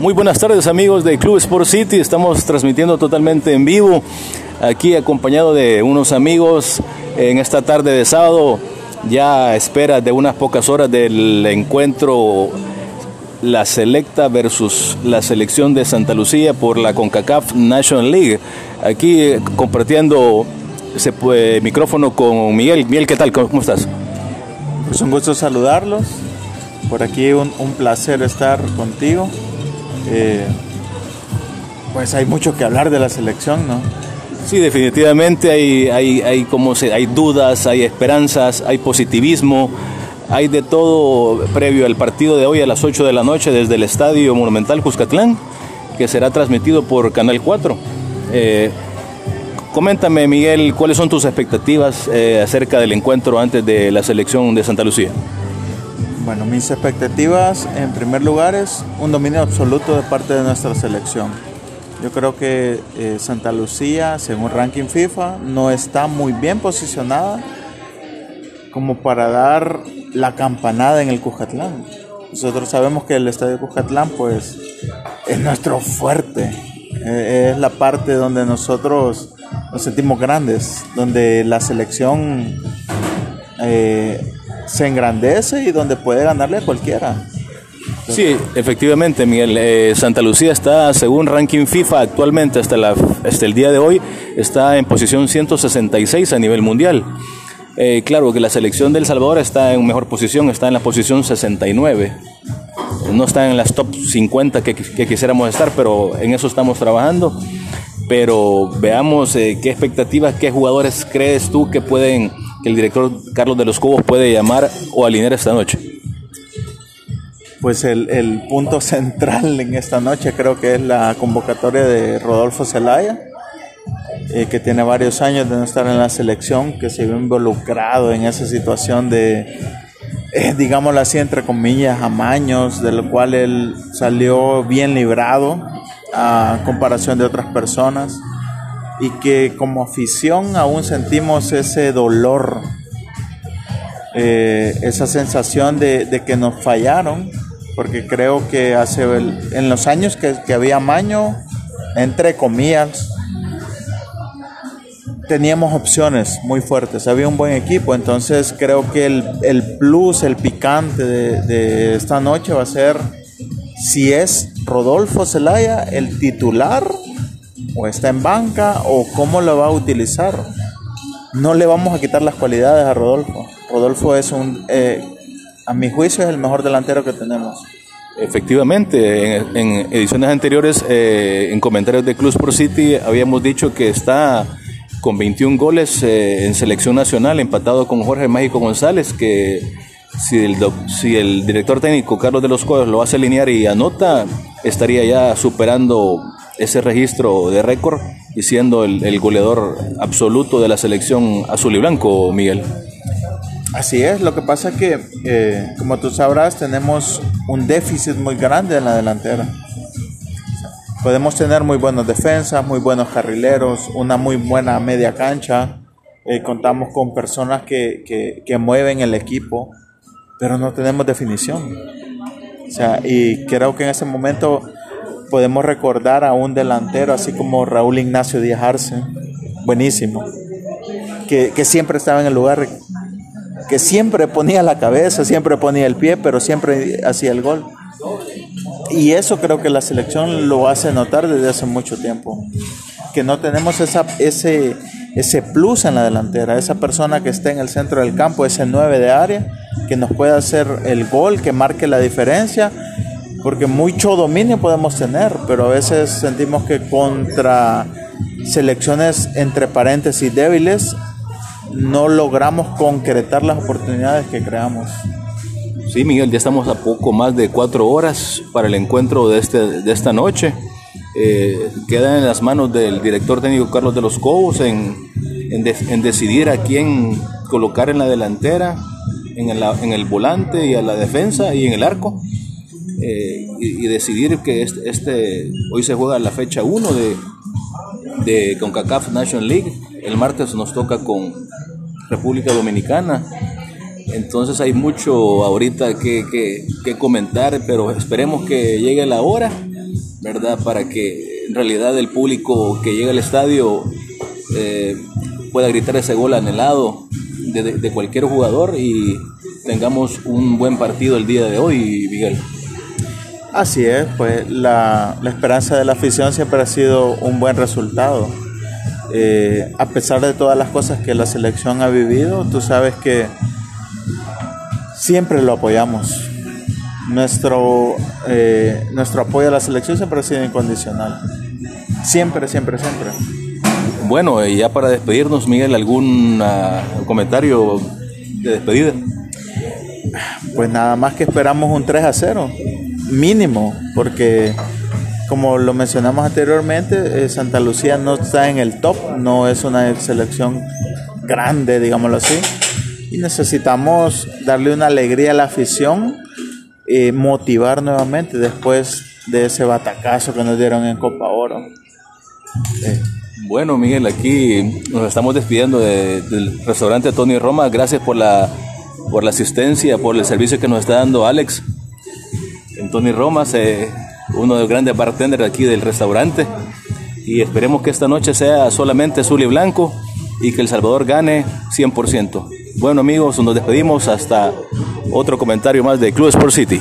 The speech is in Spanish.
Muy buenas tardes amigos de Club Sport City, estamos transmitiendo totalmente en vivo, aquí acompañado de unos amigos en esta tarde de sábado, ya a espera de unas pocas horas del encuentro la selecta versus la selección de Santa Lucía por la CONCACAF National League. Aquí eh, compartiendo ese pues, micrófono con Miguel. Miguel, ¿qué tal? ¿Cómo estás? Pues un gusto saludarlos. Por aquí un, un placer estar contigo. Eh, pues hay mucho que hablar de la selección, ¿no? Sí, definitivamente hay, hay, hay, como se, hay dudas, hay esperanzas, hay positivismo, hay de todo previo al partido de hoy a las 8 de la noche desde el Estadio Monumental Cuscatlán, que será transmitido por Canal 4. Eh, coméntame, Miguel, cuáles son tus expectativas eh, acerca del encuentro antes de la selección de Santa Lucía. Bueno, mis expectativas en primer lugar es un dominio absoluto de parte de nuestra selección. Yo creo que eh, Santa Lucía, según ranking FIFA, no está muy bien posicionada como para dar la campanada en el Cuscatlán. Nosotros sabemos que el estadio Cuscatlán pues es nuestro fuerte, eh, es la parte donde nosotros nos sentimos grandes, donde la selección eh, se engrandece y donde puede ganarle a cualquiera. Sí, efectivamente, Miguel. Eh, Santa Lucía está, según ranking FIFA, actualmente hasta, la, hasta el día de hoy, está en posición 166 a nivel mundial. Eh, claro que la selección del Salvador está en mejor posición, está en la posición 69. No está en las top 50 que, quisiéramos estar, pero en eso estamos trabajando. Pero veamos eh, qué expectativas, qué jugadores crees tú que pueden, el director Carlos de los Cobos puede llamar o alinear esta noche. Pues el, el punto central en esta noche creo que es la convocatoria de Rodolfo Zelaya, eh, que tiene varios años de no estar en la selección, que se vio involucrado en esa situación de, eh, digámoslo así, entre comillas, amaños, de lo cual él salió bien librado a comparación de otras personas y que como afición aún sentimos ese dolor, eh, esa sensación de, de, que nos fallaron, porque creo que hace en los años que, que, había maño, entre comillas, teníamos opciones muy fuertes, había un buen equipo, entonces creo que el, el plus, el picante de, de esta noche va a ser si es Rodolfo Zelaya el titular o está en banca o cómo lo va a utilizar. No le vamos a quitar las cualidades a Rodolfo. Rodolfo es un, eh, a mi juicio, es el mejor delantero que tenemos. Efectivamente, en, ediciones anteriores, eh, en comentarios de Club Pro City, habíamos dicho que está con 21 goles eh, en selección nacional, empatado con Jorge Mágico González, que si el, si el director técnico Carlos de los Cuevas lo hace alinear y anota, estaría ya superando ese registro de récord y siendo el, el, goleador absoluto de la selección azul y blanco, Miguel. Así es, lo que pasa es que, eh, como tú sabrás, tenemos un déficit muy grande en la delantera. Podemos tener muy buenas defensas, muy buenos carrileros, una muy buena media cancha. Eh, contamos con personas que, que, que mueven el equipo, pero no tenemos definición. O sea, y creo que en ese momento podemos recordar a un delantero así como Raúl Ignacio Díaz Arce, buenísimo, que, que, siempre estaba en el lugar, que siempre ponía la cabeza, siempre ponía el pie, pero siempre hacía el gol. Y eso creo que la selección lo hace notar desde hace mucho tiempo, que no tenemos esa, ese, ese plus en la delantera, esa persona que esté en el centro del campo, ese 9 de área, que nos pueda hacer el gol, que marque la diferencia porque mucho dominio podemos tener, pero a veces sentimos que contra selecciones entre paréntesis débiles no logramos concretar las oportunidades que creamos. Sí, Miguel, ya estamos a poco más de cuatro horas para el encuentro de, este, de esta noche. Eh, queda en las manos del director técnico Carlos de los Cobos en, en, de, en decidir a quién colocar en la delantera, en el, en el volante y a la defensa y en el arco. Eh, y, decidir que este, este, hoy se juega la fecha 1 de, de CONCACAF National League. El martes nos toca con República Dominicana Entonces hay mucho ahorita que, que, comentar, pero esperemos que llegue la hora, ¿verdad? Para que en realidad el público que llega al estadio eh, pueda gritar ese gol anhelado de, de, cualquier jugador y tengamos un buen partido el día de hoy, Miguel. Así es, pues la, la esperanza de la afición siempre ha sido un buen resultado. Eh, a pesar de todas las cosas que la selección ha vivido, tú sabes que siempre lo apoyamos. Nuestro, eh, nuestro apoyo a la selección siempre ha sido incondicional. Siempre, siempre, siempre. Bueno, y ya para despedirnos, Miguel, ¿algún ah, comentario de despedida? Pues nada más que esperamos un 3 a 0, mínimo, porque como lo mencionamos anteriormente, eh, Santa Lucía no está en el top, no es una selección grande, digámoslo así, y necesitamos darle una alegría a la afición, y motivar nuevamente después de ese batacazo que nos dieron en Copa Oro. Eh. Bueno, Miguel, aquí nos estamos despidiendo del restaurante Tony Roma. Gracias por la, por la asistencia, por el servicio que nos está dando Alex. Tony Roma se uno de los grandes bartenders aquí del restaurante. Y esperemos que esta noche sea solamente azul y blanco y que El Salvador gane 100%. Bueno amigos, nos despedimos hasta otro comentario más de Club Sport City.